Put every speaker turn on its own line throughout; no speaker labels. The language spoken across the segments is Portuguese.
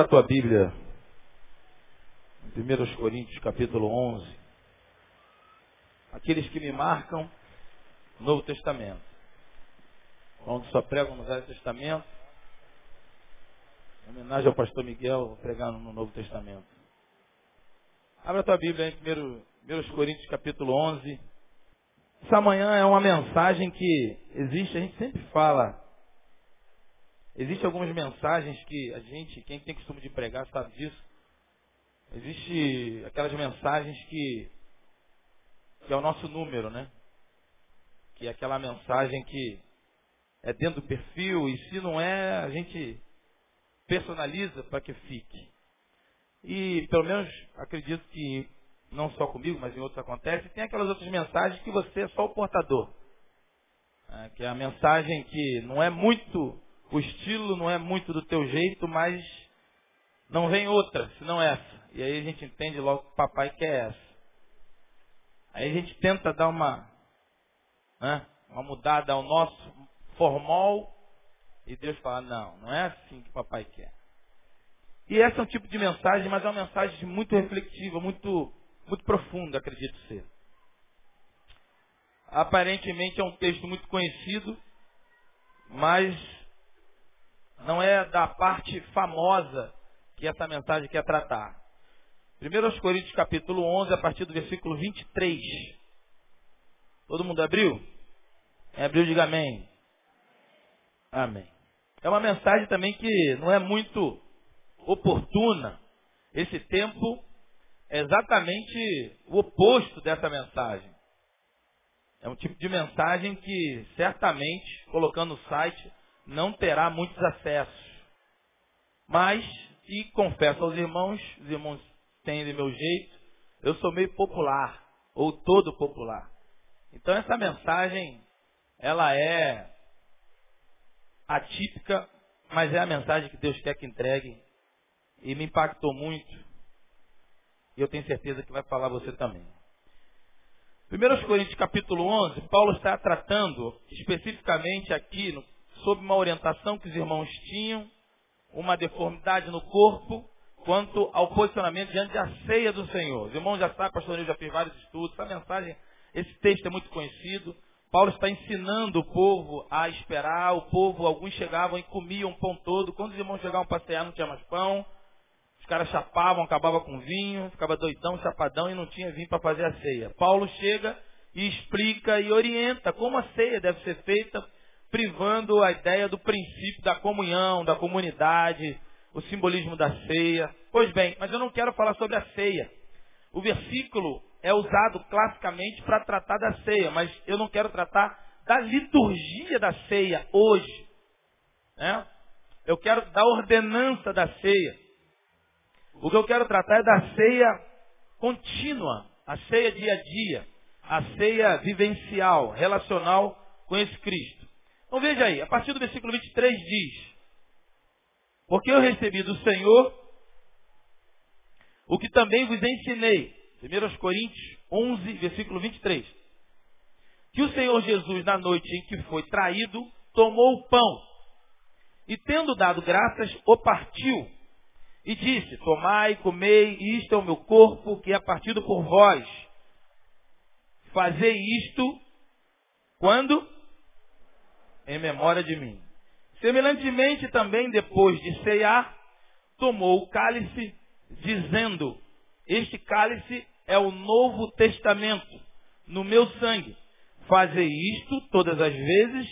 Abra a tua Bíblia. 1 Coríntios capítulo 11. Aqueles que me marcam Novo Testamento. Onde só pregam no Velho Testamento. Em homenagem ao pastor Miguel, pregando no Novo Testamento. Abra a tua Bíblia em 1 Coríntios capítulo 11. Essa manhã é uma mensagem que existe, a gente sempre fala Existem algumas mensagens que a gente, quem tem costume de pregar, sabe disso. Existe aquelas mensagens que, que é o nosso número, né? Que é aquela mensagem que é dentro do perfil e se não é, a gente personaliza para que fique. E pelo menos acredito que não só comigo, mas em outros acontece, tem aquelas outras mensagens que você é só o portador. É, que é a mensagem que não é muito o estilo não é muito do teu jeito, mas não vem outra, senão essa. E aí a gente entende logo que o papai quer essa. Aí a gente tenta dar uma, né, uma mudada ao nosso formal e Deus fala, não, não é assim que o papai quer. E esse é um tipo de mensagem, mas é uma mensagem muito reflexiva, muito, muito profunda, acredito ser. Aparentemente é um texto muito conhecido, mas não é da parte famosa que essa mensagem quer tratar. 1 Coríntios capítulo 11, a partir do versículo 23. Todo mundo abriu? Quem abriu, diga amém. Amém. É uma mensagem também que não é muito oportuna. Esse tempo é exatamente o oposto dessa mensagem. É um tipo de mensagem que certamente, colocando no site, não terá muitos acessos. Mas, e confesso aos irmãos, os irmãos têm de meu jeito, eu sou meio popular, ou todo popular. Então essa mensagem, ela é atípica, mas é a mensagem que Deus quer que entregue. E me impactou muito. E eu tenho certeza que vai falar você também. 1 Coríntios capítulo 11, Paulo está tratando especificamente aqui no sob uma orientação que os irmãos tinham, uma deformidade no corpo, quanto ao posicionamento diante da ceia do Senhor. Os irmãos já sabem, pastor Nil já fez vários estudos, essa mensagem, esse texto é muito conhecido. Paulo está ensinando o povo a esperar, o povo, alguns chegavam e comiam pão todo. Quando os irmãos chegavam para cear, não tinha mais pão. Os caras chapavam, acabava com vinho, ficava doidão, chapadão e não tinha vinho para fazer a ceia. Paulo chega e explica e orienta como a ceia deve ser feita privando a ideia do princípio da comunhão, da comunidade, o simbolismo da ceia. Pois bem, mas eu não quero falar sobre a ceia. O versículo é usado classicamente para tratar da ceia, mas eu não quero tratar da liturgia da ceia hoje. Né? Eu quero da ordenança da ceia. O que eu quero tratar é da ceia contínua, a ceia dia a dia, a ceia vivencial, relacional com esse Cristo. Então veja aí, a partir do versículo 23 diz: Porque eu recebi do Senhor o que também vos ensinei. 1 Coríntios 11, versículo 23. Que o Senhor Jesus, na noite em que foi traído, tomou o pão e, tendo dado graças, o partiu e disse: Tomai, comei, isto é o meu corpo que é partido por vós. Fazei isto quando? Em memória de mim. Semelhantemente também, depois de ceiar, tomou o cálice, dizendo, este cálice é o novo testamento no meu sangue. Fazei isto todas as vezes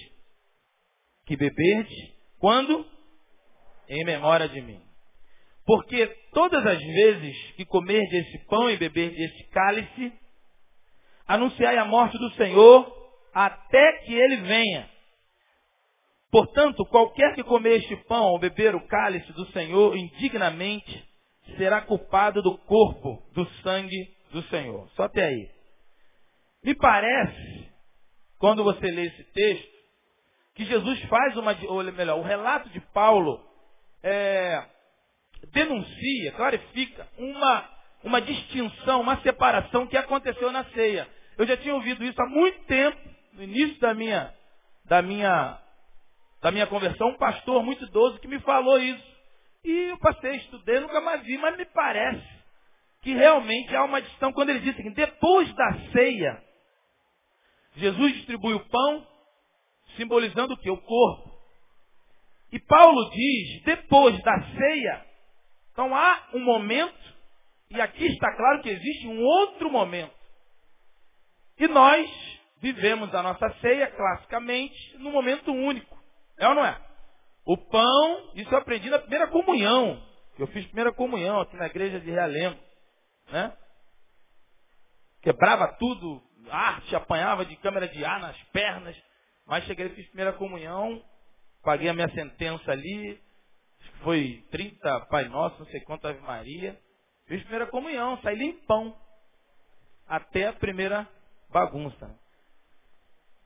que beberdes, quando? Em memória de mim. Porque todas as vezes que comerdes esse pão e beberdes esse cálice, anunciai a morte do Senhor até que ele venha. Portanto, qualquer que comer este pão ou beber o cálice do Senhor indignamente, será culpado do corpo, do sangue do Senhor. Só até aí. Me parece, quando você lê esse texto, que Jesus faz uma, ou melhor, o relato de Paulo é, denuncia, clarifica uma, uma distinção, uma separação que aconteceu na ceia. Eu já tinha ouvido isso há muito tempo, no início da minha, da minha da minha conversão, um pastor muito idoso que me falou isso. E eu passei, estudei, nunca mais vi, mas me parece que realmente há uma distinção quando ele diz que depois da ceia, Jesus distribui o pão, simbolizando o que? O corpo. E Paulo diz, depois da ceia, então há um momento, e aqui está claro que existe um outro momento. E nós vivemos a nossa ceia, classicamente, num momento único. É ou não é? O pão, isso eu aprendi na primeira comunhão. Eu fiz primeira comunhão aqui na igreja de Realengo. Né? Quebrava tudo, arte, apanhava de câmera de ar nas pernas. Mas cheguei, fiz primeira comunhão, paguei a minha sentença ali. Foi 30 Pai Nosso, não sei quanto Ave Maria. Fiz primeira comunhão, saí limpão. Até a primeira bagunça.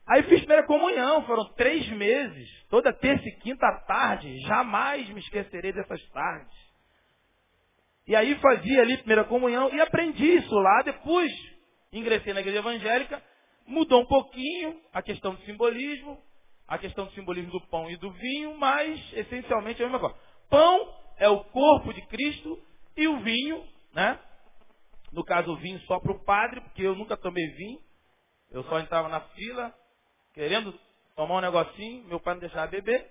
Aí fiz primeira comunhão, foram três meses, toda terça e quinta tarde, jamais me esquecerei dessas tardes. E aí fazia ali primeira comunhão e aprendi isso lá, depois ingressei na igreja evangélica, mudou um pouquinho a questão do simbolismo, a questão do simbolismo do pão e do vinho, mas essencialmente é a mesma coisa. Pão é o corpo de Cristo e o vinho, né? No caso, o vinho só para o padre, porque eu nunca tomei vinho. Eu só entrava na fila, querendo tomar um negocinho, meu pai não deixava beber,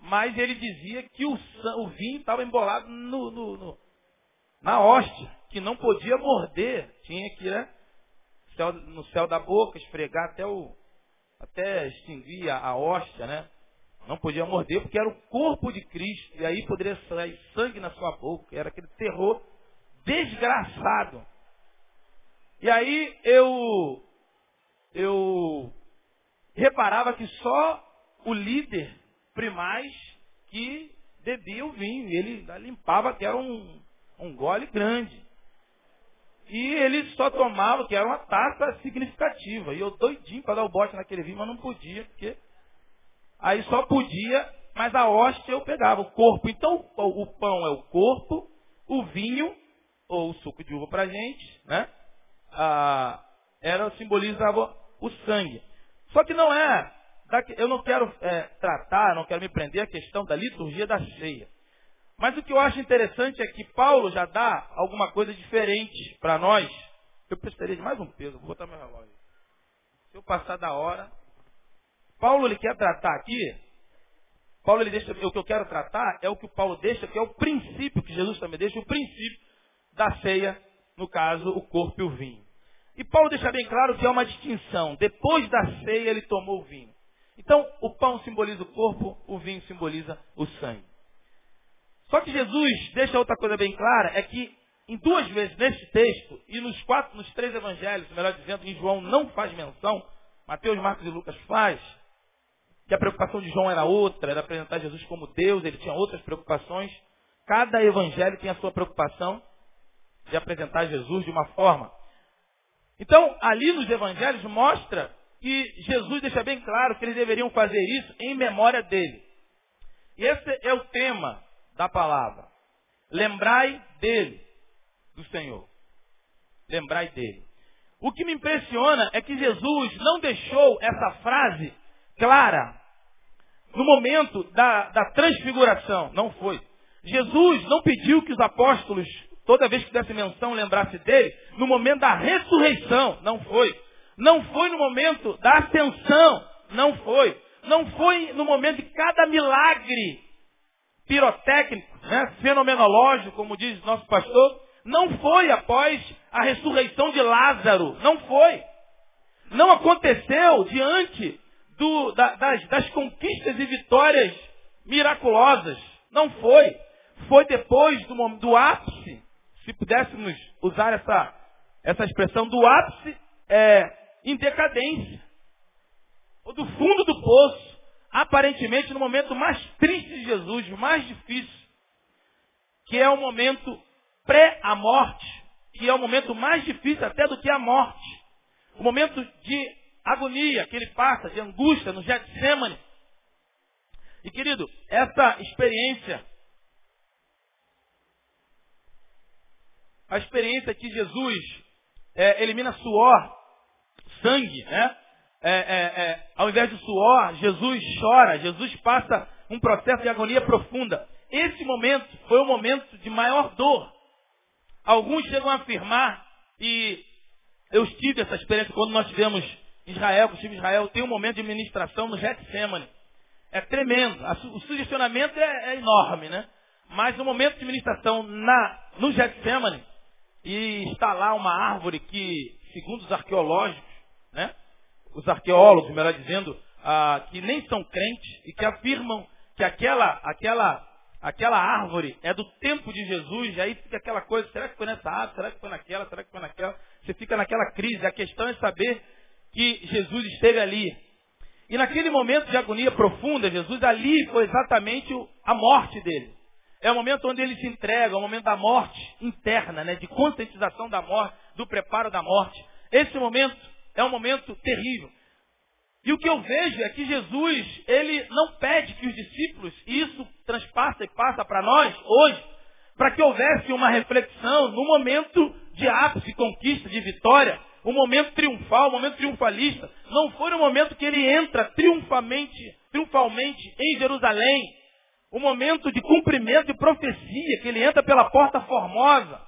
mas ele dizia que o, o vinho estava embolado no, no, no, na hóstia, que não podia morder, tinha que, né, no céu da boca, esfregar até o até extinguir a, a hóstia, né? Não podia morder porque era o corpo de Cristo e aí poderia sair sangue na sua boca, era aquele terror desgraçado. E aí eu eu reparava que só o líder primaz que bebia o vinho. Ele limpava que era um, um gole grande. E ele só tomava, que era uma taça significativa. E eu doidinho para dar o bote naquele vinho, mas não podia, porque aí só podia, mas a hóstia eu pegava, o corpo. Então o pão é o corpo, o vinho, ou o suco de uva para gente, né? Ah, era, simbolizava o sangue. Só que não é, eu não quero é, tratar, não quero me prender a questão da liturgia da ceia. Mas o que eu acho interessante é que Paulo já dá alguma coisa diferente para nós. Eu precisaria de mais um peso, vou botar meu relógio. Se eu passar da hora. Paulo ele quer tratar aqui. Paulo ele deixa, o que eu quero tratar é o que o Paulo deixa, que é o princípio que Jesus também deixa, o princípio da ceia, no caso, o corpo e o vinho. E Paulo deixa bem claro que há uma distinção. Depois da ceia, ele tomou o vinho. Então, o pão simboliza o corpo, o vinho simboliza o sangue. Só que Jesus deixa outra coisa bem clara, é que em duas vezes neste texto, e nos quatro, nos três evangelhos, melhor dizendo, em João não faz menção, Mateus, Marcos e Lucas faz, que a preocupação de João era outra, era apresentar Jesus como Deus, ele tinha outras preocupações. Cada evangelho tem a sua preocupação de apresentar Jesus de uma forma. Então, ali nos evangelhos mostra que Jesus deixa bem claro que eles deveriam fazer isso em memória dele. E esse é o tema da palavra. Lembrai dele, do Senhor. Lembrai dele. O que me impressiona é que Jesus não deixou essa frase clara no momento da, da transfiguração. Não foi. Jesus não pediu que os apóstolos toda vez que desse menção, lembrasse dele, no momento da ressurreição, não foi. Não foi no momento da ascensão, não foi. Não foi no momento de cada milagre pirotécnico, né, fenomenológico, como diz nosso pastor, não foi após a ressurreição de Lázaro, não foi. Não aconteceu diante do, da, das, das conquistas e vitórias miraculosas, não foi. Foi depois do, do ápice se pudéssemos usar essa, essa expressão do ápice é, em decadência, ou do fundo do poço, aparentemente no momento mais triste de Jesus, mais difícil, que é o momento pré a morte, que é o momento mais difícil até do que a morte, o momento de agonia que ele passa, de angústia no Getsemane. E querido, essa experiência a experiência que Jesus é, elimina suor, sangue, né? É, é, é, ao invés de suor, Jesus chora, Jesus passa um processo de agonia profunda. esse momento foi o momento de maior dor. Alguns chegam a afirmar, e eu tive essa experiência quando nós tivemos Israel, com o time Israel, tem um momento de ministração no Getsemane. É tremendo. O sugestionamento é, é, enorme, né? Mas no momento de ministração na, no Getsemane, e está lá uma árvore que, segundo os arqueológicos, né? Os arqueólogos, melhor dizendo, ah, que nem são crentes e que afirmam que aquela, aquela, aquela árvore é do tempo de Jesus, e aí fica aquela coisa, será que foi nessa árvore, será que foi naquela, será que foi naquela? Você fica naquela crise. A questão é saber que Jesus esteve ali. E naquele momento de agonia profunda, Jesus ali foi exatamente a morte dele. É o momento onde ele se entrega, é o momento da morte interna, né, de conscientização da morte, do preparo da morte. Esse momento é um momento terrível. E o que eu vejo é que Jesus, ele não pede que os discípulos, e isso transpassa e passa para nós hoje, para que houvesse uma reflexão no momento de ápice, conquista, de vitória, um momento triunfal, um momento triunfalista. Não foi o momento que ele entra triunfalmente, triunfalmente em Jerusalém, o momento de cumprimento de profecia, que ele entra pela porta formosa,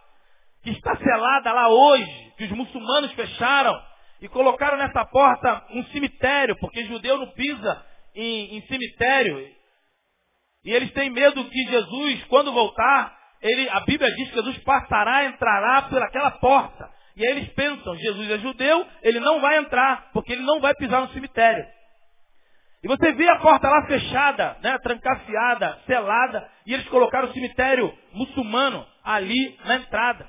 que está selada lá hoje, que os muçulmanos fecharam e colocaram nessa porta um cemitério, porque judeu não pisa em, em cemitério. E eles têm medo que Jesus, quando voltar, ele, a Bíblia diz que Jesus passará, entrará pelaquela porta. E aí eles pensam, Jesus é judeu, ele não vai entrar, porque ele não vai pisar no cemitério. E você vê a porta lá fechada, né, trancafiada, selada, e eles colocaram o cemitério muçulmano ali na entrada.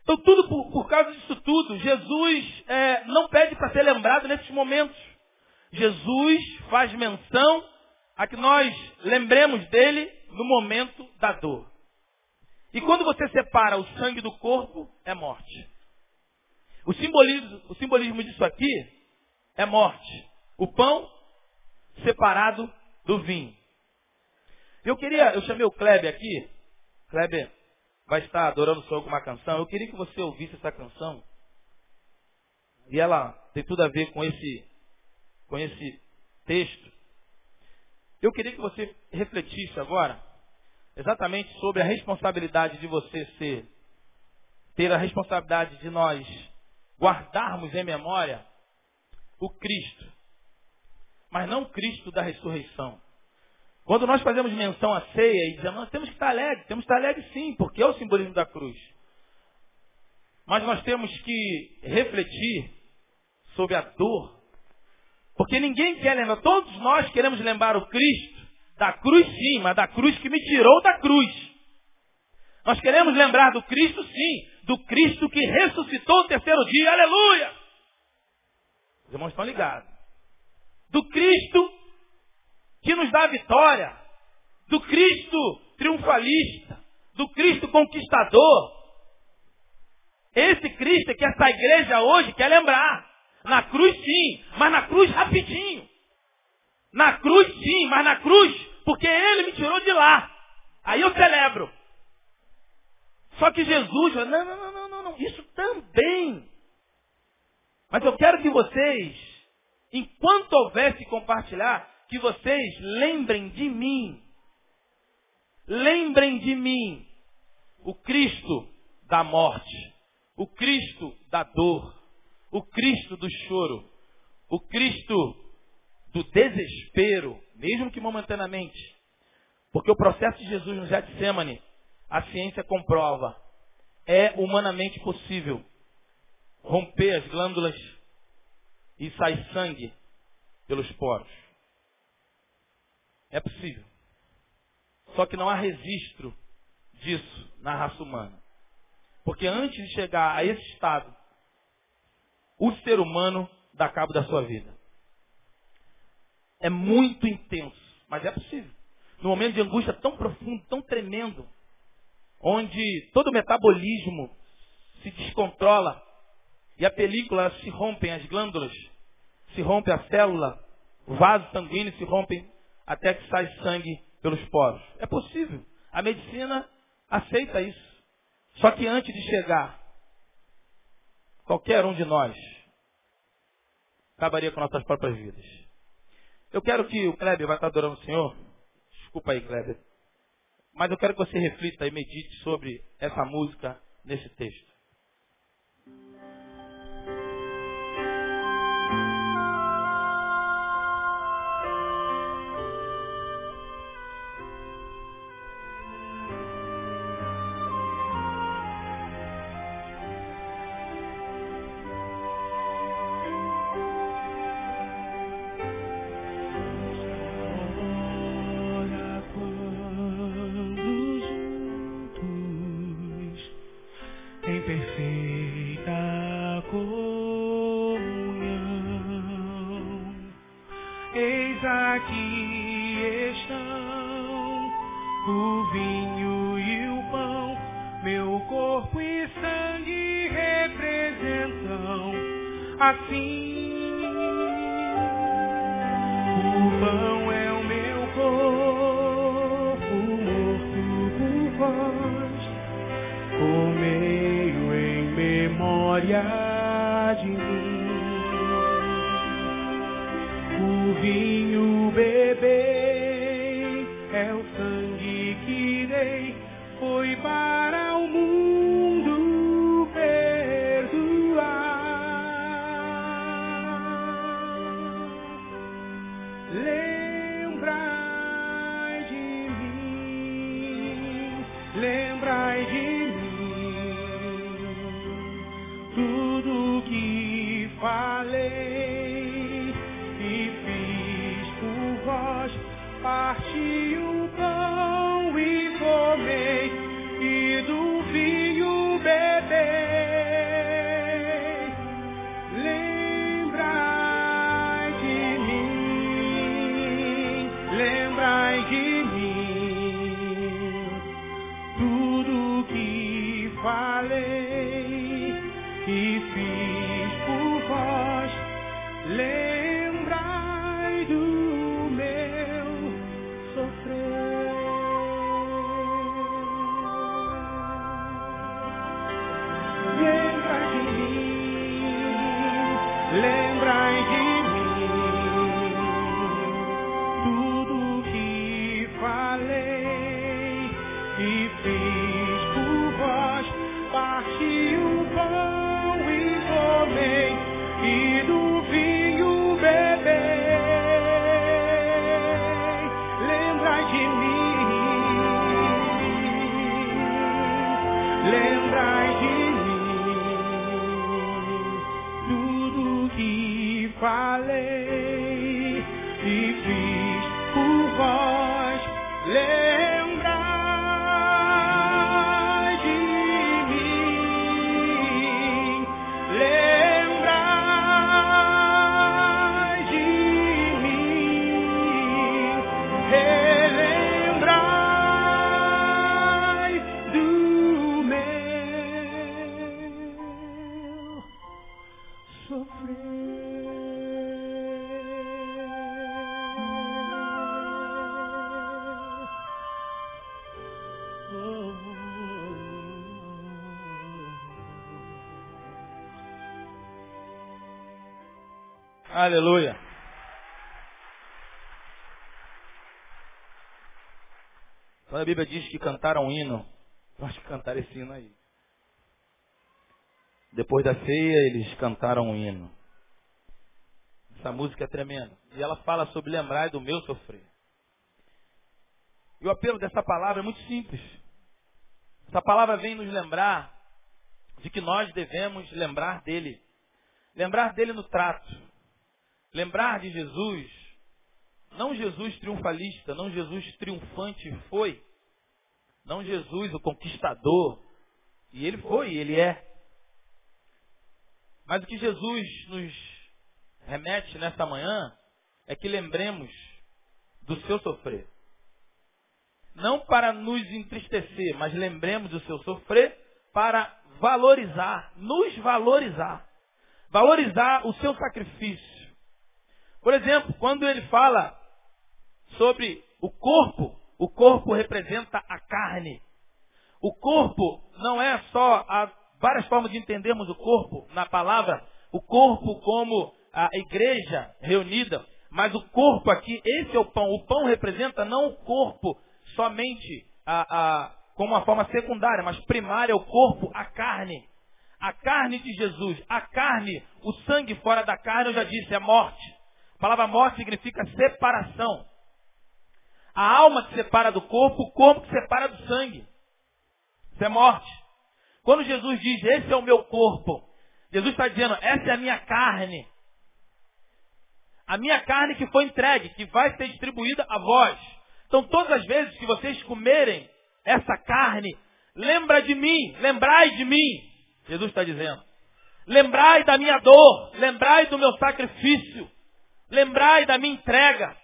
Então tudo por, por causa disso tudo, Jesus é, não pede para ser lembrado nesses momentos. Jesus faz menção a que nós lembremos dele no momento da dor. E quando você separa o sangue do corpo, é morte. O simbolismo, o simbolismo disso aqui é morte. O pão separado do vinho. Eu queria, eu chamei o Kleber aqui. Kleber vai estar adorando o Senhor com uma canção. Eu queria que você ouvisse essa canção. E ela tem tudo a ver com esse, com esse texto. Eu queria que você refletisse agora exatamente sobre a responsabilidade de você ser, ter a responsabilidade de nós guardarmos em memória o Cristo, mas não Cristo da ressurreição. Quando nós fazemos menção à ceia e dizemos, nós temos que estar alegre, temos que estar alegre sim, porque é o simbolismo da cruz. Mas nós temos que refletir sobre a dor. Porque ninguém quer lembrar, todos nós queremos lembrar o Cristo da cruz sim, mas da cruz que me tirou da cruz. Nós queremos lembrar do Cristo sim, do Cristo que ressuscitou o terceiro dia. Aleluia! Os irmãos estão ligados. Do Cristo que nos dá a vitória. Do Cristo triunfalista. Do Cristo conquistador. Esse Cristo é que essa igreja hoje quer lembrar. Na cruz sim, mas na cruz rapidinho. Na cruz sim, mas na cruz, porque ele me tirou de lá. Aí eu celebro. Só que Jesus, não, não, não, não, não, isso também. Mas eu quero que vocês, enquanto houvesse compartilhar, que vocês lembrem de mim. Lembrem de mim. O Cristo da morte. O Cristo da dor. O Cristo do choro. O Cristo do desespero, mesmo que momentaneamente. Porque o processo de Jesus no Getsemane a ciência comprova, é humanamente possível romper as glândulas e sair sangue pelos poros. É possível. Só que não há registro disso na raça humana. Porque antes de chegar a esse estado, o ser humano dá cabo da sua vida. É muito intenso, mas é possível. No momento de angústia tão profundo, tão tremendo, onde todo o metabolismo se descontrola e a película se rompem, as glândulas se rompe a célula, o vaso sanguíneo se rompem até que sai sangue pelos poros. É possível. A medicina aceita isso. Só que antes de chegar, qualquer um de nós acabaria com nossas próprias vidas. Eu quero que o Kleber vai estar adorando o Senhor. Desculpa aí, Kleber.
Mas eu quero que você reflita e medite sobre essa música nesse texto. Aleluia. Quando a Bíblia diz que cantaram um hino, acho que cantaram esse hino aí. Depois da ceia, eles cantaram um hino. Essa música é tremenda. E ela fala sobre lembrar do meu sofrer. E o apelo dessa palavra é muito simples. Essa palavra vem nos lembrar de que nós devemos lembrar dele. Lembrar dele no trato. Lembrar de Jesus, não Jesus triunfalista, não Jesus triunfante foi, não Jesus o conquistador, e ele foi, ele é. Mas o que Jesus nos remete nesta manhã é que lembremos do seu sofrer. Não para nos entristecer, mas lembremos do seu sofrer para valorizar, nos valorizar. Valorizar o seu sacrifício por exemplo, quando ele fala sobre o corpo, o corpo representa a carne. O corpo não é só há várias formas de entendermos o corpo na palavra, o corpo como a igreja reunida, mas o corpo aqui, esse é o pão. O pão representa não o corpo somente
a, a, como uma forma secundária, mas primária o corpo, a carne. A carne de Jesus, a carne, o sangue fora da carne, eu já disse, é morte. A palavra morte significa separação. A alma que separa do corpo, o corpo que separa do sangue. Isso é morte. Quando Jesus diz, esse é o meu corpo, Jesus está dizendo, essa é a minha carne. A minha carne que foi entregue, que vai ser distribuída a vós. Então, todas as vezes que vocês comerem essa carne, lembra de mim, lembrai de mim. Jesus está dizendo. Lembrai da minha dor, lembrai do meu sacrifício, lembrai da minha entrega,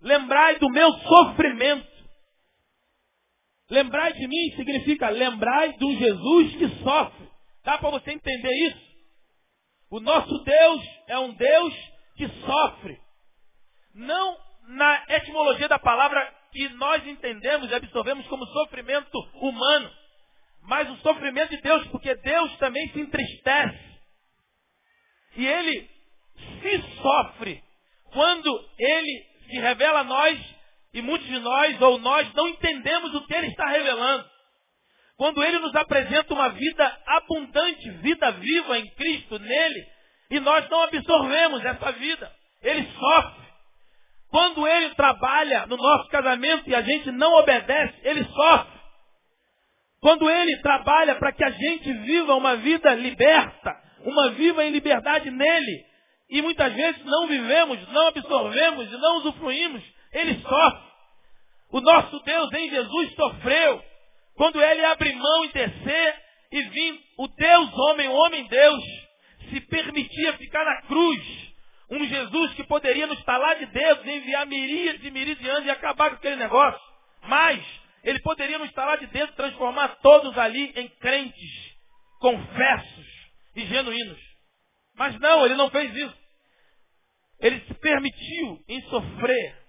lembrai do meu sofrimento. Lembrai de mim significa lembrai um Jesus que sofre. Dá para você entender isso? O nosso Deus é um Deus que sofre. Não na etimologia da palavra que nós entendemos e absorvemos como sofrimento humano, mas o sofrimento de Deus, porque Deus também se entristece. E ele se sofre quando ele se revela a nós e muitos de nós ou nós não entendemos o que ele está revelando. Quando ele nos apresenta uma vida abundante, vida viva em Cristo, nele, e nós não absorvemos essa vida, ele sofre. Quando ele trabalha no nosso casamento e a gente não obedece, ele sofre. Quando ele trabalha para que a gente viva uma vida liberta, uma vida em liberdade nele, e muitas vezes não vivemos, não absorvemos e não usufruímos, ele sofre. O nosso Deus em Jesus sofreu. Quando ele abre mão e descer e vir o Deus homem, o homem Deus, se permitia ficar na cruz um Jesus que poderia nos estalar de dedos, enviar miríades e miríades de anjos e acabar com aquele negócio. Mas, ele poderia nos estalar de dedos, transformar todos ali em crentes, confessos e genuínos. Mas não, ele não fez isso. Ele se permitiu em sofrer.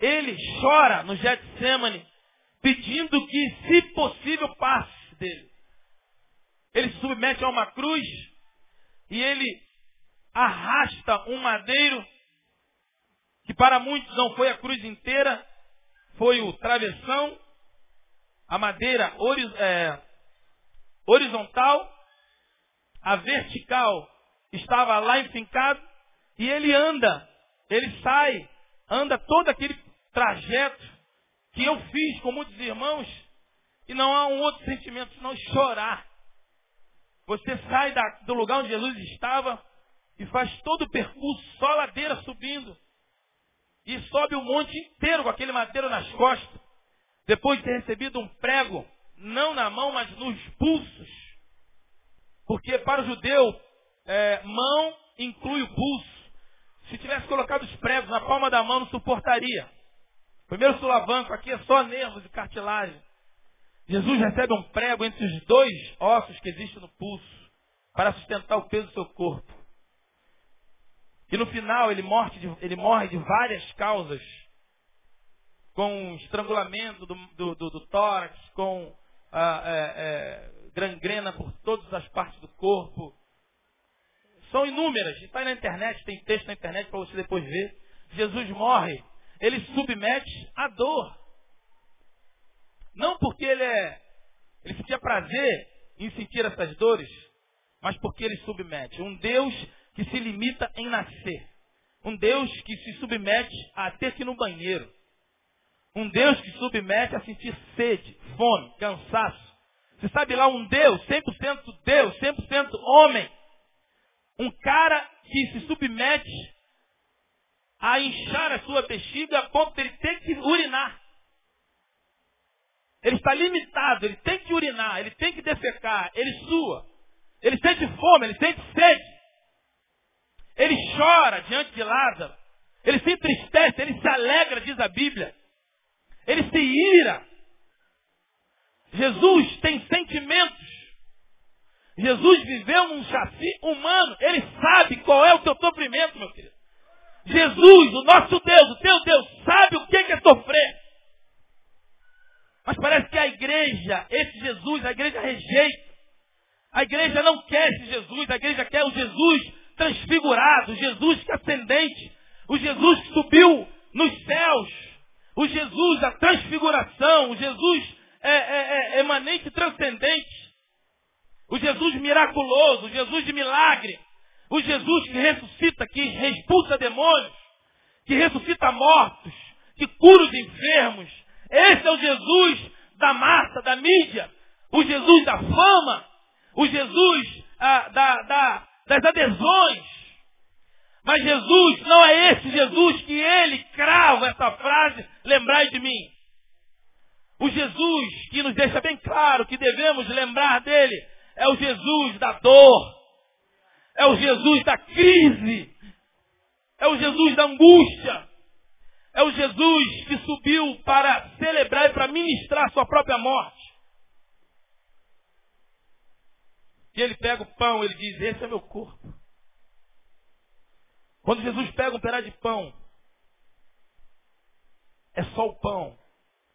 Ele chora no Getsemane, pedindo que, se possível, passe dele. Ele se submete a uma cruz e ele arrasta um madeiro, que para muitos não foi a cruz inteira, foi o travessão, a madeira é, horizontal, a vertical estava lá enfincado, e ele anda, ele sai, anda todo aquele trajeto que eu fiz com muitos irmãos, e não há um outro sentimento senão chorar. Você sai da, do lugar onde Jesus estava, e faz todo o percurso, só ladeira subindo. E sobe o monte inteiro com aquele madeiro nas costas. Depois de ter recebido um prego, não na mão, mas nos pulsos. Porque para o judeu, é, mão inclui o pulso. Se tivesse colocado os pregos na palma da mão, não suportaria. Primeiro sulavanco aqui é só nervos e cartilagem. Jesus recebe um prego entre os dois ossos que existem no pulso para sustentar o peso do seu corpo. E no final ele morre de, ele morre de várias causas. Com estrangulamento do, do, do, do tórax, com ah, é, é, gangrena por todas as partes do corpo. São inúmeras. Está na internet, tem texto na internet para você depois ver. Jesus morre. Ele submete à dor. Não porque ele é. Ele sentia prazer em sentir essas dores, mas porque ele submete. Um Deus que se limita em nascer. Um Deus que se submete a ter que ir no banheiro. Um Deus que submete a sentir sede, fome, cansaço. Você sabe lá um Deus, 100% Deus, 100% homem. Um cara que se submete a inchar a sua bexiga a ponto de ele ter que urinar. Ele está limitado, ele tem que urinar, ele tem que defecar, ele sua. Ele sente fome, ele sente sede. Ele chora diante de Lázaro. Ele se entristece, ele se alegra, diz a Bíblia. Ele se ira. Jesus tem sentimentos. Jesus viveu num chassi humano. Ele sabe qual é o teu sofrimento, meu querido. Jesus, o nosso Deus, o teu Deus, sabe o que é sofrer. Mas parece que a igreja, esse Jesus, a igreja rejeita. A igreja não quer esse Jesus, a igreja quer o Jesus transfigurado, Jesus que ascendente, o Jesus que subiu nos céus, o Jesus da transfiguração, o Jesus é, é, é, emanente transcendente, o Jesus miraculoso, o Jesus de milagre, o Jesus que ressuscita, que expulsa demônios, que ressuscita mortos, que cura os enfermos. Esse é o Jesus da massa, da mídia, o Jesus da fama, o Jesus ah, da, da, das adesões. Mas Jesus não é esse Jesus que ele crava essa frase, lembrai de mim. O Jesus que nos deixa bem claro que devemos lembrar dele é o Jesus da dor, é o Jesus da crise, é o Jesus da angústia, é o Jesus que subiu para celebrar e para ministrar sua própria morte. E ele pega o pão, ele diz, esse é meu corpo. Quando Jesus pega um pedaço de pão, é só o pão.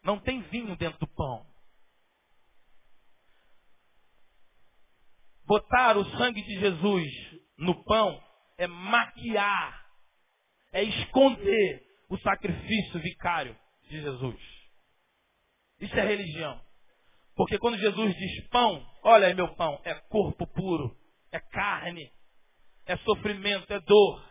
Não tem vinho dentro do pão. Botar o sangue de Jesus no pão é maquiar, é esconder o sacrifício vicário de Jesus. Isso é religião. Porque quando Jesus diz pão, olha aí meu pão, é corpo puro, é carne, é sofrimento, é dor.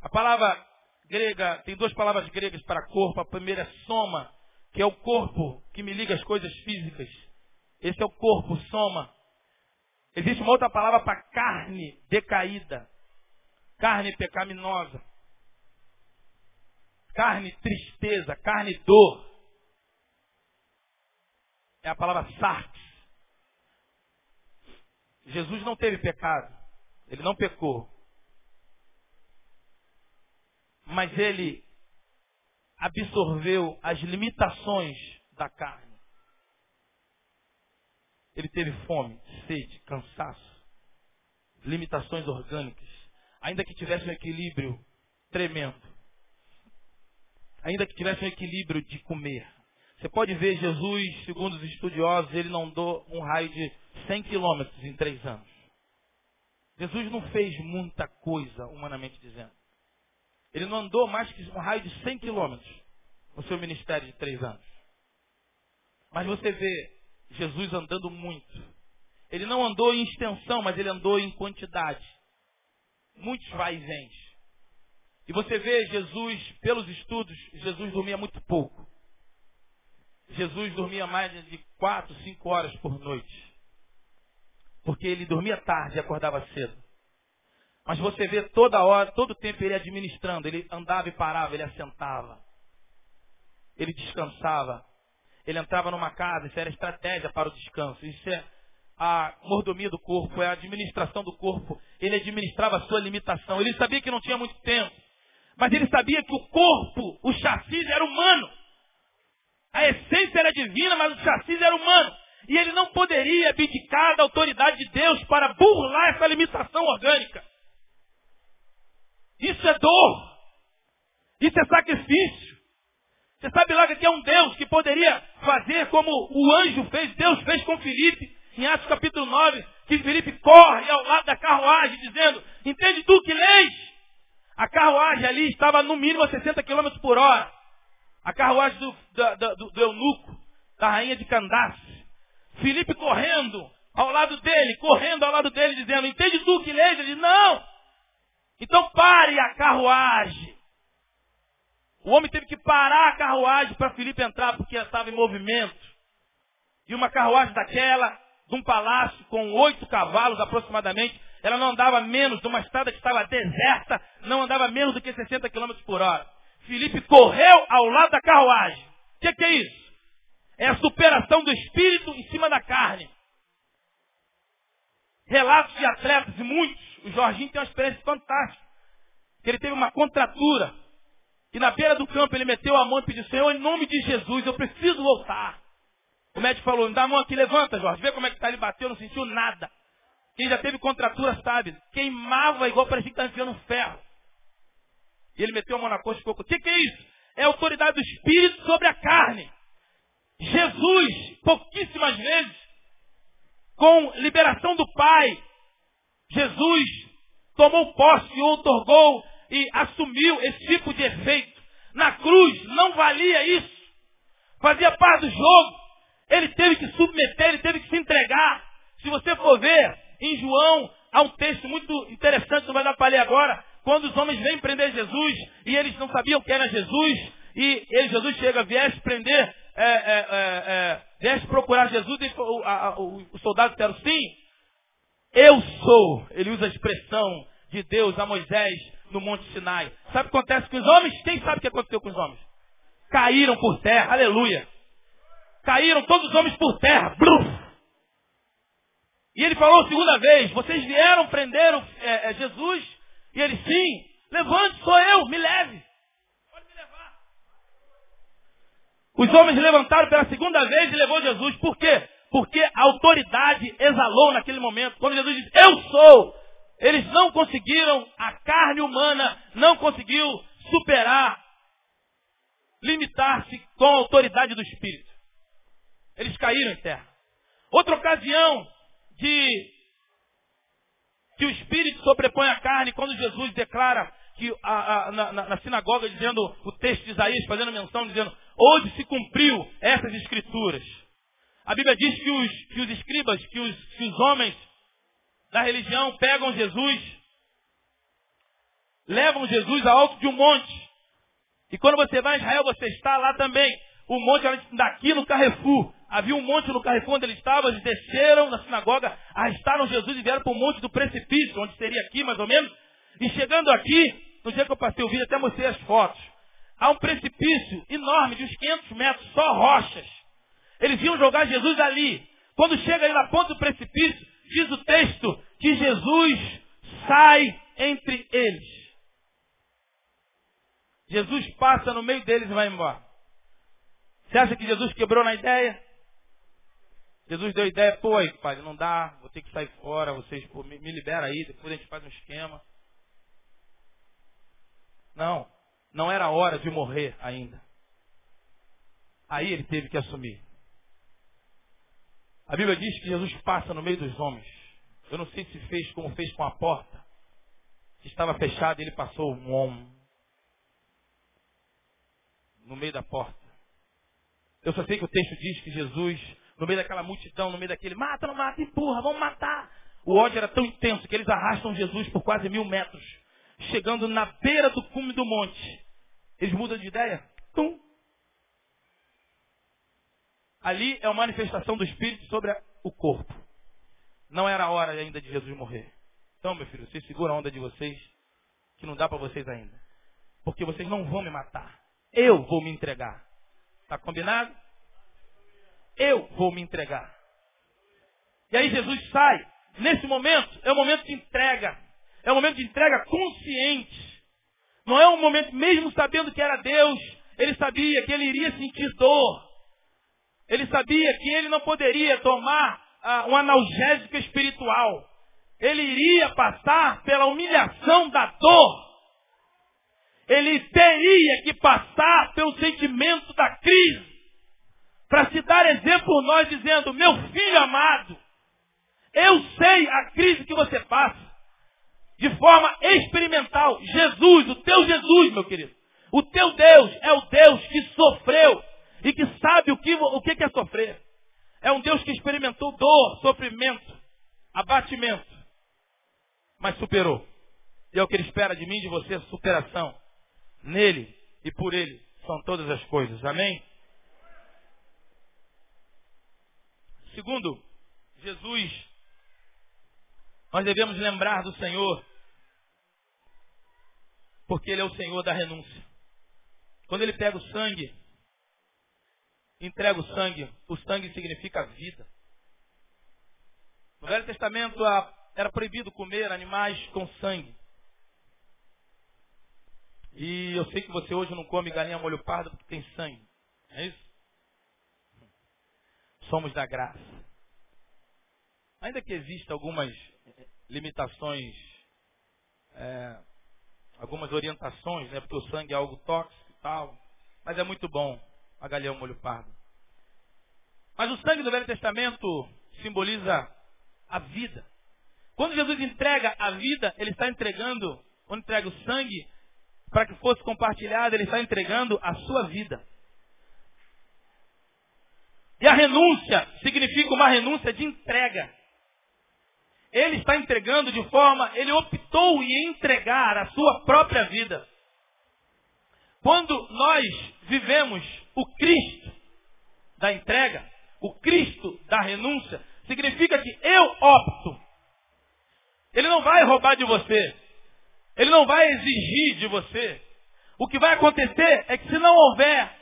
A palavra grega, tem duas palavras gregas para corpo. A primeira é soma, que é o corpo que me liga às coisas físicas. Esse é o corpo, soma. Existe uma outra palavra para carne decaída. Carne pecaminosa. Carne tristeza, carne dor. É a palavra sarx. Jesus não teve pecado. Ele não pecou. Mas ele absorveu as limitações da carne. Ele teve fome, sede, cansaço, limitações orgânicas. Ainda que tivesse um equilíbrio tremendo. Ainda que tivesse um equilíbrio de comer. Você pode ver Jesus, segundo os estudiosos, ele não deu um raio de 100 quilômetros em três anos. Jesus não fez muita coisa, humanamente dizendo. Ele não andou mais que um raio de 100 quilômetros no seu ministério de três anos. Mas você vê Jesus andando muito. Ele não andou em extensão, mas ele andou em quantidade. Muitos vai e vem. E você vê Jesus, pelos estudos, Jesus dormia muito pouco. Jesus dormia mais de quatro, cinco horas por noite. Porque ele dormia tarde e acordava cedo. Mas você vê toda hora, todo tempo ele administrando. Ele andava e parava, ele assentava. Ele descansava. Ele entrava numa casa, isso era estratégia para o descanso. Isso é a mordomia do corpo, é a administração do corpo. Ele administrava a sua limitação. Ele sabia que não tinha muito tempo. Mas ele sabia que o corpo, o chassi era humano. A essência era divina, mas o chassi era humano. E ele não poderia abdicar da autoridade de Deus para burlar essa limitação orgânica. Isso é dor. Isso é sacrifício. Você sabe lá que é um Deus que poderia fazer como o anjo fez, Deus fez com Filipe, em Atos capítulo 9, que Filipe corre ao lado da carruagem, dizendo, entende tu que leis? A carruagem ali estava no mínimo a 60 km por hora. A carruagem do, do, do, do eunuco, da rainha de Candace. Filipe correndo ao lado dele, correndo ao lado dele, dizendo, entende tu que leis? Ele diz, não. Então pare a carruagem. O homem teve que parar a carruagem para Filipe entrar, porque estava em movimento. E uma carruagem daquela, de um palácio com oito cavalos aproximadamente, ela não andava menos de uma estrada que estava deserta, não andava menos do que 60 km por hora. Filipe correu ao lado da carruagem. O que, que é isso? É a superação do espírito em cima da carne. Relatos de atletas, e muitos. O Jorginho tem uma experiência fantástica. Ele teve uma contratura e na beira do campo ele meteu a mão e pediu, Senhor, em nome de Jesus, eu preciso voltar. O médico falou, me dá a mão aqui, levanta, Jorge, vê como é que está. Ele bateu, não sentiu nada. Quem já teve contratura sabe, queimava igual parecia que estava enfiando um ferro. E ele meteu a mão na coxa e ficou, o que, que é isso? É a autoridade do Espírito sobre a carne. Jesus, pouquíssimas vezes, com liberação do Pai, Jesus tomou posse e outorgou e assumiu esse tipo de efeito Na cruz não valia isso. Fazia parte do jogo. Ele teve que submeter, ele teve que se entregar. Se você for ver, em João, há um texto muito interessante, não vai dar para ler agora, quando os homens vêm prender Jesus e eles não sabiam quem era Jesus, e ele, Jesus chega, vieste prender, é, é, é, é, vieste procurar Jesus, e o, a, o, o soldado disseram, sim, eu sou. Ele usa a expressão de Deus a Moisés no Monte Sinai. Sabe o que acontece com os homens? Quem sabe o que aconteceu com os homens? Caíram por terra, aleluia. Caíram todos os homens por terra. Bluf! E ele falou segunda vez, vocês vieram, prenderam é, é, Jesus? E ele, sim, levante, sou eu, me leve. Pode me levar. Os homens levantaram pela segunda vez e levou Jesus. Por quê? Porque a autoridade exalou naquele momento. Quando Jesus disse, eu sou. Eles não conseguiram, a carne humana não conseguiu superar, limitar-se com a autoridade do Espírito. Eles caíram em terra. Outra ocasião, de que o Espírito sobrepõe a carne, quando Jesus declara que a, a, na, na, sinagoga, dizendo o texto de Isaías, fazendo menção, dizendo, onde se cumpriu essas escrituras. A Bíblia diz que os, que os escribas, que os, que os homens da religião pegam Jesus, levam Jesus ao alto de um monte. E quando você vai a Israel, você está lá também. O monte daqui no Carrefour. Havia um monte no Carrefour onde ele estava, eles desceram na sinagoga, arrestaram Jesus e vieram para o monte do precipício, onde seria aqui mais ou menos. E chegando aqui, no dia que eu passei o vídeo, até mostrei as fotos. Há um precipício enorme, de uns 500 metros, só rochas. Eles iam jogar Jesus ali. Quando chega ali na ponta do precipício, diz o texto que Jesus sai entre eles. Jesus passa no meio deles e vai embora. Você acha que Jesus quebrou na ideia? Jesus deu ideia, pô, aí, pai, não dá, vou ter que sair fora, vocês pô, me, me libera aí, depois a gente faz um esquema. Não, não era hora de morrer ainda. Aí ele teve que assumir. A Bíblia diz que Jesus passa no meio dos homens. Eu não sei se fez como fez com a porta. Que estava fechada e ele passou um homem no meio da porta. Eu só sei que o texto diz que Jesus, no meio daquela multidão, no meio daquele, mata, não mata, empurra, vamos matar. O ódio era tão intenso que eles arrastam Jesus por quase mil metros. Chegando na beira do cume do monte. Eles mudam de ideia. Tum. Ali é uma manifestação do Espírito sobre o corpo. Não era a hora ainda de Jesus morrer. Então, meu filho, vocês seguram a onda de vocês, que não dá para vocês ainda. Porque vocês não vão me matar. Eu vou me entregar. Está combinado? Eu vou me entregar. E aí Jesus sai. Nesse momento, é um momento de entrega. É um momento de entrega consciente. Não é um momento, mesmo sabendo que era Deus, ele sabia que ele iria sentir dor. Ele sabia que ele não poderia tomar uh, um analgésico espiritual. Ele iria passar pela humilhação da dor ele teria que passar pelo sentimento da crise. Para se dar exemplo por nós, dizendo, meu filho amado, eu sei a crise que você passa. De forma experimental. Jesus, o teu Jesus, meu querido. O teu Deus é o Deus que sofreu e que sabe o que, o que é sofrer. É um Deus que experimentou dor, sofrimento, abatimento, mas superou. E é o que ele espera de mim e de você, superação. Nele e por ele são todas as coisas. Amém? Segundo, Jesus, nós devemos lembrar do Senhor, porque Ele é o Senhor da renúncia. Quando Ele pega o sangue, entrega o sangue, o sangue significa vida. No Velho Testamento era proibido comer animais com sangue. E eu sei que você hoje não come galinha molho pardo porque tem sangue. É isso? Somos da graça. Ainda que existam algumas limitações, é, algumas orientações, né? Porque o sangue é algo tóxico e tal. Mas é muito bom a galinha molho pardo. Mas o sangue do Velho Testamento simboliza a vida. Quando Jesus entrega a vida, ele está entregando, quando entrega o sangue, para que fosse compartilhada, ele está entregando a sua vida. E a renúncia significa uma renúncia de entrega. Ele está entregando de forma, ele optou em entregar a sua própria vida. Quando nós vivemos o Cristo da entrega, o Cristo da renúncia, significa que eu opto. Ele não vai roubar de você. Ele não vai exigir de você. O que vai acontecer é que se não houver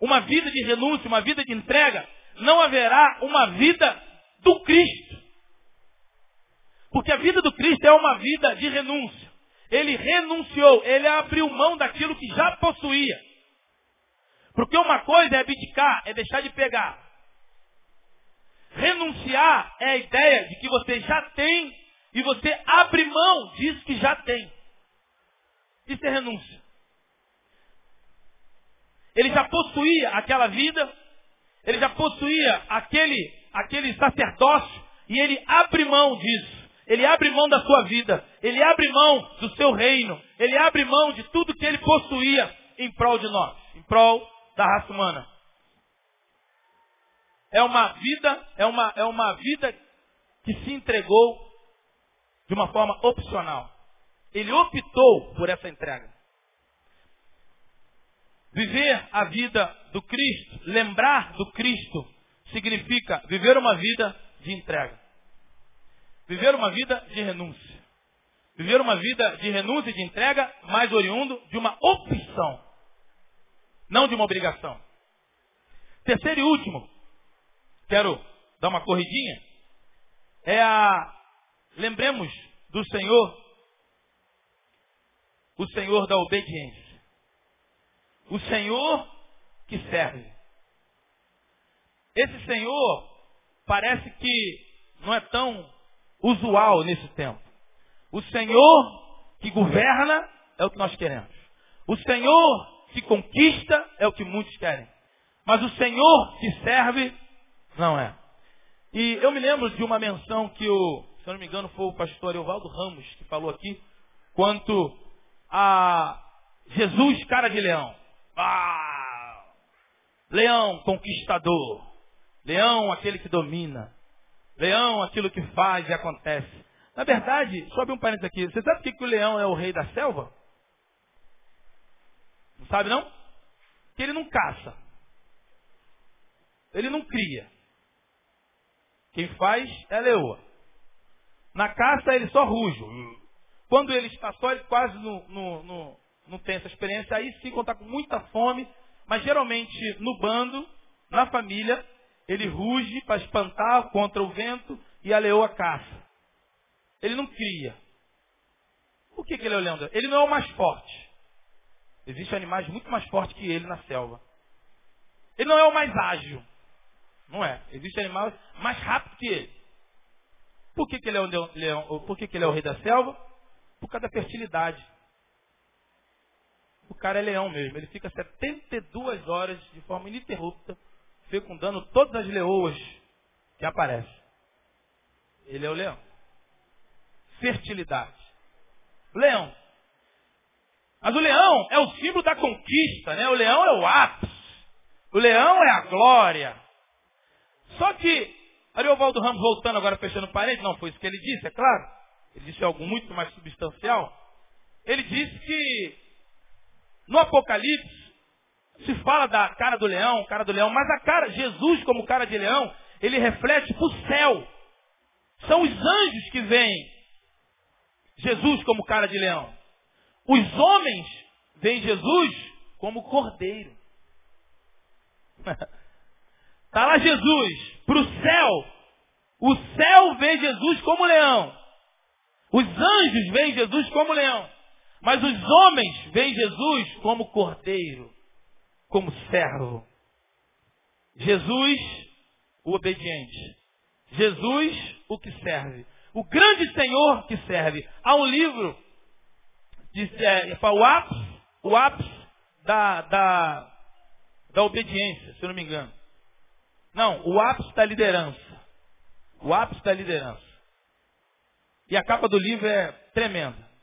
uma vida de renúncia, uma vida de entrega, não haverá uma vida do Cristo. Porque a vida do Cristo é uma vida de renúncia. Ele renunciou, ele abriu mão daquilo que já possuía. Porque uma coisa é abdicar, é deixar de pegar. Renunciar é a ideia de que você já tem e você abre mão disso que já tem. Isso é renúncia. Ele já possuía aquela vida, ele já possuía aquele, aquele sacerdócio, e ele abre mão disso. Ele abre mão da sua vida, ele abre mão do seu reino, ele abre mão de tudo que ele possuía em prol de nós, em prol da raça humana. É uma vida, é uma, é uma vida que se entregou de uma forma opcional. Ele optou por essa entrega. Viver a vida do Cristo, lembrar do Cristo, significa viver uma vida de entrega. Viver uma vida de renúncia. Viver uma vida de renúncia e de entrega, mais oriundo de uma opção, não de uma obrigação. Terceiro e último, quero dar uma corridinha, é a. Lembremos do Senhor, o Senhor da obediência. O Senhor que serve. Esse Senhor parece que não é tão usual nesse tempo. O Senhor que governa é o que nós queremos. O Senhor que conquista é o que muitos querem. Mas o Senhor que serve não é. E eu me lembro de uma menção que o, se não me engano, foi o pastor Evaldo Ramos que falou aqui, quanto a Jesus cara de leão. Ah! Leão conquistador. Leão aquele que domina. Leão aquilo que faz e acontece. Na verdade, sobe um parênteses aqui. Você sabe por que, que o leão é o rei da selva? Não sabe não? Que ele não caça. Ele não cria. Quem faz é a leoa. Na caça ele só ruge. Quando ele está só, ele quase no, não tem essa experiência, aí sim, quando está com muita fome, mas geralmente no bando, na família, ele ruge para espantar contra o vento e a leoa caça. Ele não cria. Por que, que ele é o leão? Ele não é o mais forte. Existem animais muito mais fortes que ele na selva. Ele não é o mais ágil. Não é. Existem animais mais rápidos que ele. Por que, que ele é o leão? Por que, que ele é o rei da selva? Por causa da fertilidade. O cara é leão mesmo. Ele fica 72 horas de forma ininterrupta, fecundando todas as leoas que aparecem. Ele é o leão. Fertilidade. Leão. Mas o leão é o símbolo da conquista, né? O leão é o ápice. O leão é a glória. Só que, Ariovaldo Ramos voltando agora, fechando parede, não foi isso que ele disse, é claro. Ele disse algo muito mais substancial. Ele disse que no Apocalipse, se fala da cara do leão, cara do leão, mas a cara, Jesus como cara de leão, ele reflete para o céu. São os anjos que veem Jesus como cara de leão. Os homens veem Jesus como cordeiro. Está lá Jesus, para o céu. O céu vê Jesus como leão. Os anjos veem Jesus como leão. Mas os homens veem Jesus como cordeiro, como servo. Jesus, o obediente. Jesus, o que serve. O grande Senhor que serve. Há um livro, de, é, o ápice, o ápice da, da, da obediência, se eu não me engano. Não, o ápice da liderança. O ápice da liderança. E a capa do livro é tremenda.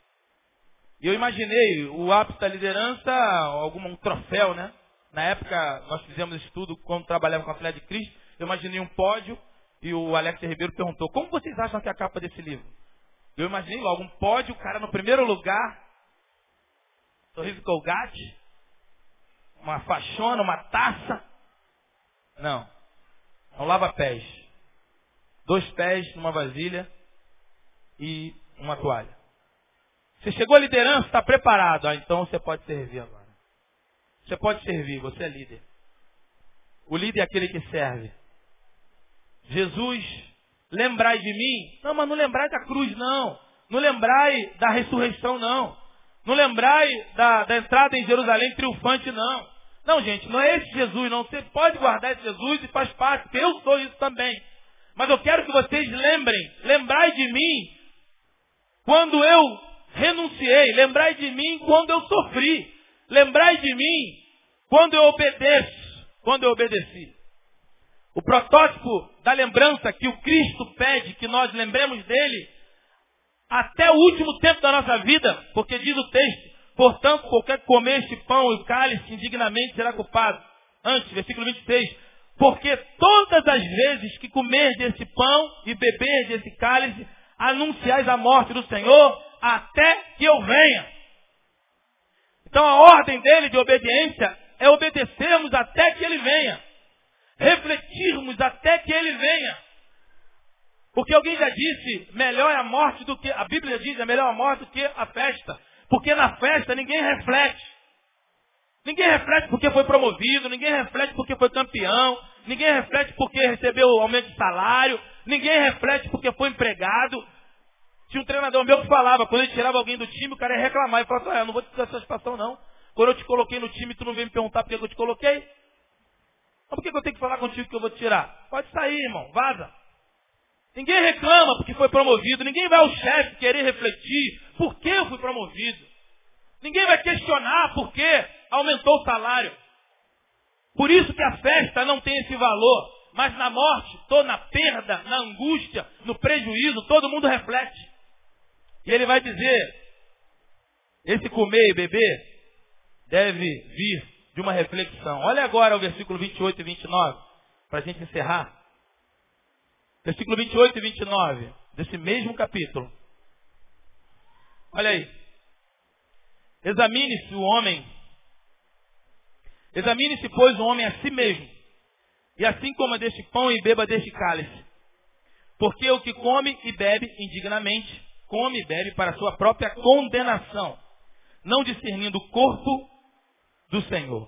E eu imaginei o ápice da liderança, algum um troféu, né? Na época, nós fizemos estudo quando trabalhava com a Filha de Cristo. Eu imaginei um pódio e o Alex Ribeiro perguntou, como vocês acham que é a capa desse livro? Eu imaginei logo um pódio, o cara no primeiro lugar, sorriso colgate, uma faixona, uma taça. Não. É um lava-pés. Dois pés numa vasilha e uma toalha. Você chegou à liderança, está preparado. Ah, então você pode servir agora. Você pode servir, você é líder. O líder é aquele que serve. Jesus, lembrai de mim. Não, mas não lembrai da cruz, não. Não lembrai da ressurreição, não. Não lembrai da, da entrada em Jerusalém triunfante, não. Não, gente, não é esse Jesus, não. Você pode guardar esse Jesus e faz parte, eu sou isso também. Mas eu quero que vocês lembrem, lembrai de mim quando eu renunciei, lembrai de mim quando eu sofri, lembrai de mim quando eu obedeço, quando eu obedeci. O protótipo da lembrança que o Cristo pede que nós lembremos dele até o último tempo da nossa vida, porque diz o texto, portanto, qualquer que comer este pão e cálice indignamente será culpado. Antes, versículo 26, porque todas as vezes que comer desse pão e beber desse cálice, anunciais a morte do Senhor até que eu venha. Então a ordem dele de obediência é obedecermos até que ele venha. Refletirmos até que ele venha. Porque alguém já disse, melhor é a morte do que, a Bíblia diz, é melhor a morte do que a festa. Porque na festa ninguém reflete. Ninguém reflete porque foi promovido, ninguém reflete porque foi campeão, ninguém reflete porque recebeu aumento de salário, ninguém reflete porque foi empregado. Tinha um treinador meu que falava, quando ele tirava alguém do time, o cara ia reclamar e falava, ah, eu não vou te dar satisfação não. Quando eu te coloquei no time, tu não vem me perguntar por que eu te coloquei? Mas por que eu tenho que falar contigo que eu vou te tirar? Pode sair, irmão, vaza. Ninguém reclama porque foi promovido, ninguém vai ao chefe querer refletir por que eu fui promovido. Ninguém vai questionar por que aumentou o salário. Por isso que a festa não tem esse valor. Mas na morte, tô na perda, na angústia, no prejuízo, todo mundo reflete. E ele vai dizer, esse comer e beber deve vir de uma reflexão. Olha agora o versículo 28 e 29, para a gente encerrar. Versículo 28 e 29, desse mesmo capítulo. Olha aí. Examine-se o homem. Examine-se, pois, o homem a si mesmo. E assim coma deste pão e beba deste cálice. Porque o que come e bebe indignamente, come e bebe para sua própria condenação, não discernindo o corpo do Senhor.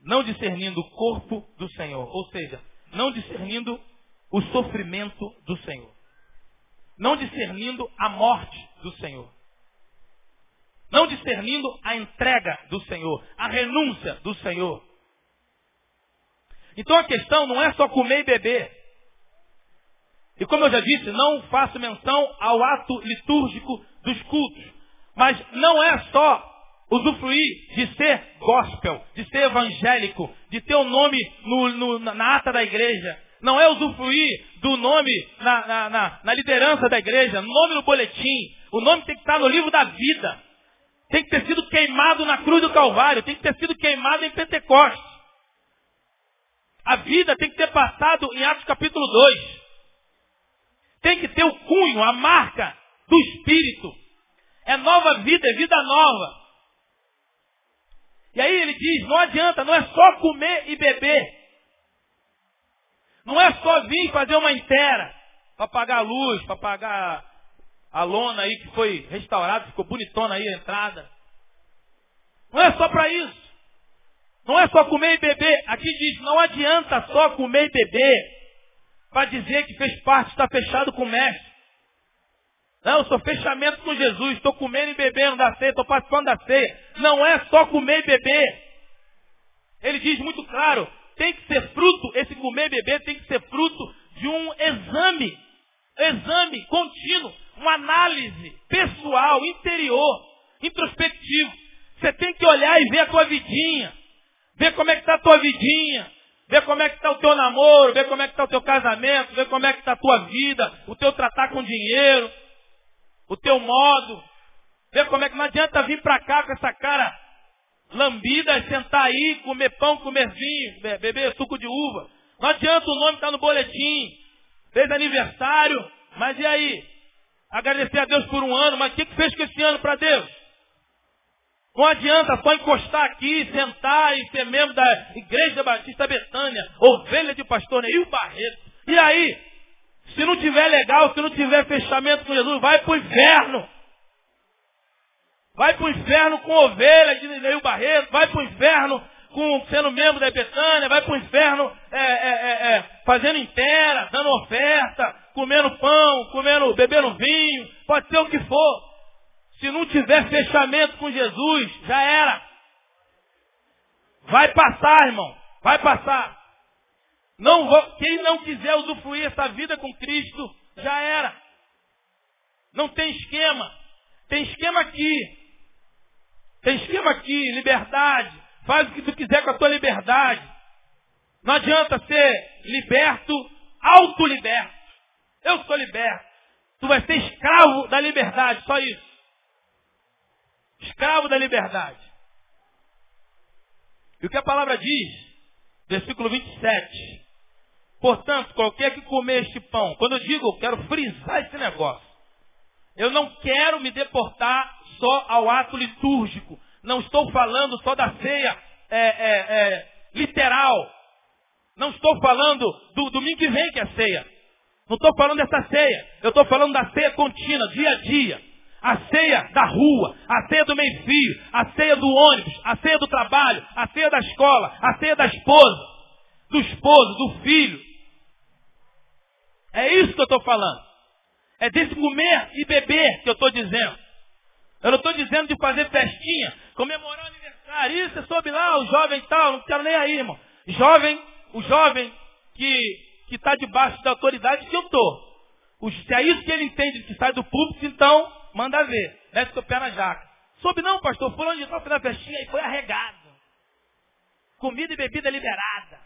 Não discernindo o corpo do Senhor. Ou seja, não discernindo o sofrimento do Senhor. Não discernindo a morte do Senhor. Não discernindo a entrega do Senhor, a renúncia do Senhor. Então a questão não é só comer e beber. E como eu já disse, não faço menção ao ato litúrgico dos cultos. Mas não é só usufruir de ser gospel, de ser evangélico, de ter o um nome no, no, na ata da igreja. Não é usufruir do nome na, na, na, na liderança da igreja, nome no boletim. O nome tem que estar no livro da vida. Tem que ter sido queimado na cruz do Calvário. Tem que ter sido queimado em Pentecostes. A vida tem que ter passado em Atos capítulo 2. Tem que ter o cunho, a marca do Espírito. É nova vida, é vida nova. E aí ele diz, não adianta, não é só comer e beber. Não é só vir fazer uma inteira para pagar a luz, para pagar a lona aí que foi restaurada, ficou bonitona aí a entrada. Não é só para isso. Não é só comer e beber. Aqui diz, não adianta só comer e beber para dizer que fez parte, está fechado com o mestre. Não, eu sou fechamento com Jesus, estou comendo e bebendo da ceia, estou participando da ceia. Não é só comer e beber. Ele diz muito claro, tem que ser fruto, esse comer e beber tem que ser fruto de um exame, exame contínuo, uma análise pessoal, interior, introspectivo. Você tem que olhar e ver a tua vidinha, ver como é que está a tua vidinha, ver como é que está o teu namoro, ver como é que está o teu casamento, ver como é que está a tua vida, o teu tratar com dinheiro, o teu modo. Vê como é que não adianta vir para cá com essa cara lambida, sentar aí, comer pão, comer vinho, beber suco de uva. Não adianta o nome estar tá no boletim. Fez aniversário, mas e aí? Agradecer a Deus por um ano, mas o que, que fez com esse ano para Deus? Não adianta só encostar aqui, sentar e ser membro da Igreja Batista Betânia, ovelha de pastor Neil Barreto. E aí? Se não tiver legal, se não tiver fechamento com Jesus, vai para o inferno. Vai para o inferno com ovelha de Neil Barreto, vai para o inferno com, sendo membro da Betânia, vai para o inferno é, é, é, é, fazendo inteira, dando oferta, comendo pão, comendo, bebendo vinho, pode ser o que for. Se não tiver fechamento com Jesus, já era. Vai passar, irmão. Vai passar. Não vou, quem não quiser usufruir essa vida com Cristo, já era. Não tem esquema. Tem esquema aqui. Tem esquema aqui, liberdade. Faz o que tu quiser com a tua liberdade. Não adianta ser liberto, autoliberto. Eu sou liberto. Tu vai ser escravo da liberdade, só isso. Escravo da liberdade. E o que a palavra diz? Versículo 27. Portanto, qualquer que comer este pão, quando eu digo, eu quero frisar esse negócio. Eu não quero me deportar só ao ato litúrgico. Não estou falando só da ceia é, é, é, literal. Não estou falando do domingo que vem que é ceia. Não estou falando dessa ceia. Eu estou falando da ceia contínua, dia a dia. A ceia da rua, a ceia do meio-fio, a ceia do ônibus, a ceia do trabalho, a ceia da escola, a ceia da esposa, do esposo, do filho. É isso que eu estou falando. É desse comer e beber que eu estou dizendo. Eu não estou dizendo de fazer festinha, comemorar o aniversário. Isso, você soube lá, o jovem tal, não quero nem aí, irmão. Jovem, o jovem que está debaixo da autoridade que eu estou. Se é isso que ele entende que sai do público, então manda ver. Mete seu pé na jaca. Soube não, pastor, fulano de foi na festinha e foi arregado. Comida e bebida liberada.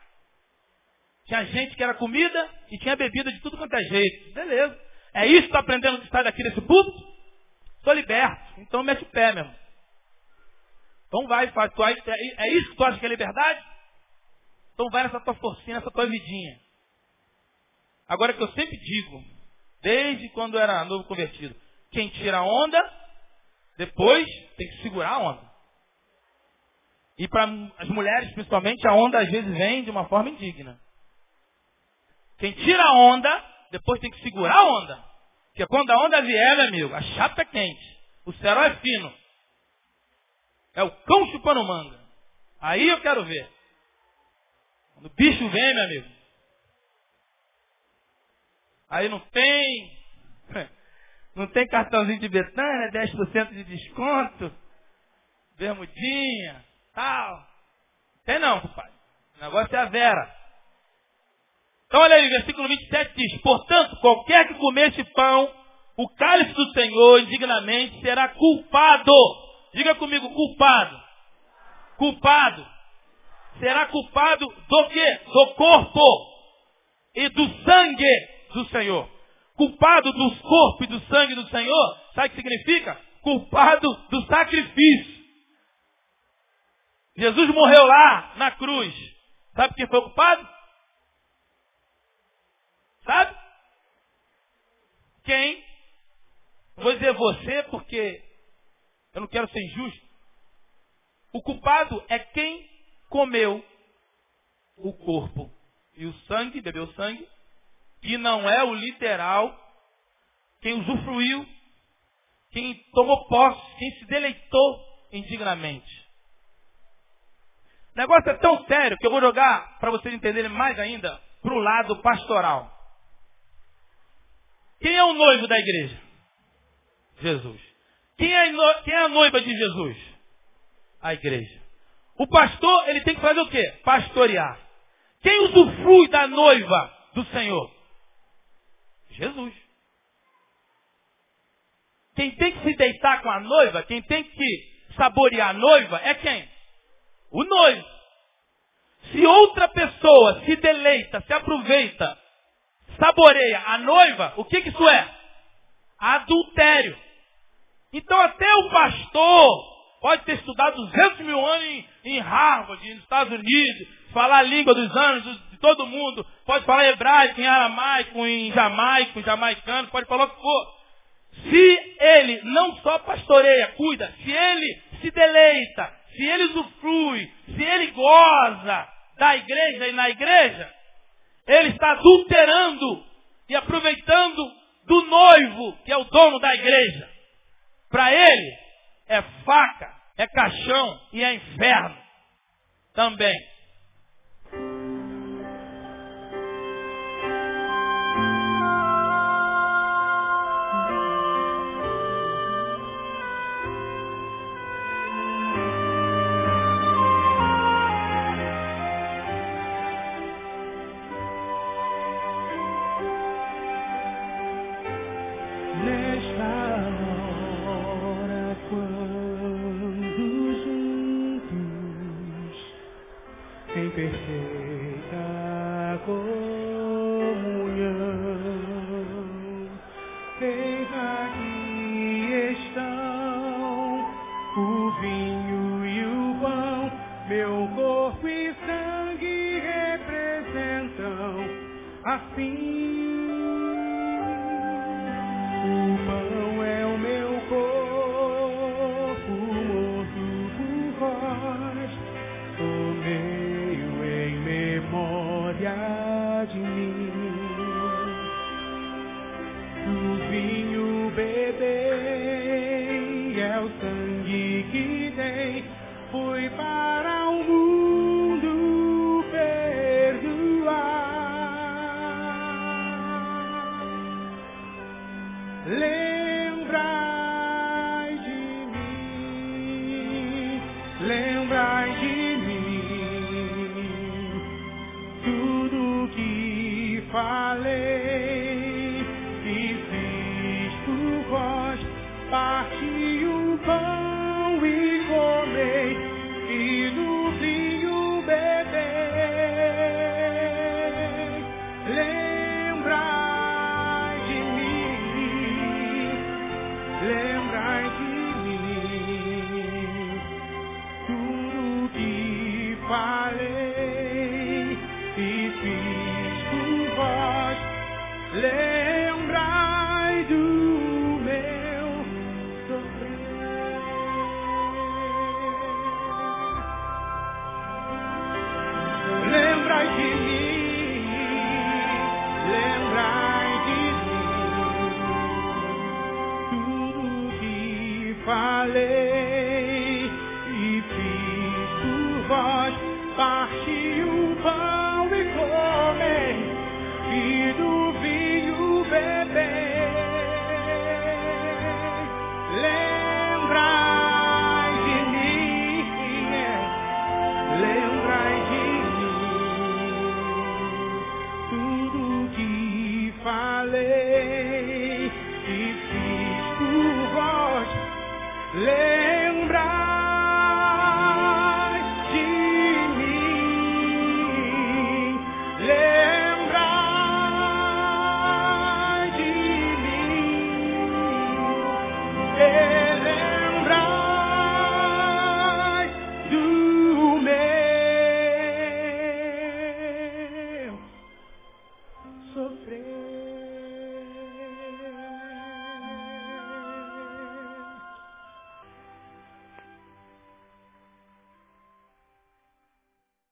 Tinha gente que era comida e tinha bebida de tudo quanto é jeito. Beleza. É isso que está aprendendo que sai daqui desse público? Estou liberto. Então mete o pé mesmo. Então vai, faz. É, é isso que tu acha que é liberdade? Então vai nessa tua forcinha, nessa tua vidinha. Agora que eu sempre digo, desde quando eu era novo convertido, quem tira a onda, depois tem que segurar a onda. E para as mulheres, principalmente, a onda às vezes vem de uma forma indigna. Quem tira a onda, depois tem que segurar a onda. Porque quando a onda vier, meu amigo, a chapa é quente. O cerol é fino. É o cão chupando manga. Aí eu quero ver. Quando o bicho vem, meu amigo. Aí não tem. Não tem cartãozinho de Betânia, 10% de desconto, bermudinha, tal. Tem não, compadre. O negócio é a vera. Então olha aí, versículo 27 diz, portanto, qualquer que comer este pão, o cálice do Senhor, indignamente, será culpado. Diga comigo, culpado. Culpado. Será culpado do quê? Do corpo e do sangue do Senhor culpado do corpo e do sangue do Senhor, sabe o que significa? Culpado do sacrifício. Jesus morreu lá na cruz. Sabe quem foi culpado? Sabe? Quem? Vou dizer você porque eu não quero ser injusto. O culpado é quem comeu o corpo e o sangue, bebeu sangue que não é o literal, quem usufruiu, quem tomou posse, quem se deleitou indignamente. O negócio é tão sério que eu vou jogar, para vocês entenderem mais ainda, para o lado pastoral. Quem é o noivo da igreja? Jesus. Quem é, quem é a noiva de Jesus? A igreja. O pastor, ele tem que fazer o quê? Pastorear. Quem usufrui da noiva do Senhor? Jesus. Quem tem que se deitar com a noiva, quem tem que saborear a noiva é quem? O noivo. Se outra pessoa se deleita, se aproveita, saboreia a noiva, o que, que isso é? Adultério.
Então até o pastor pode ter estudado 200 mil anos em, em Harvard, nos Estados Unidos, falar a língua dos anos de todo mundo, pode falar hebraico, em aramaico, em jamaico, em jamaicano, pode falar o que for. Se ele não só pastoreia, cuida, se ele se deleita, se ele usufrui, se ele goza da igreja e na igreja, ele está adulterando e aproveitando do noivo, que é o dono da igreja. Para ele, é faca, é caixão e é inferno também.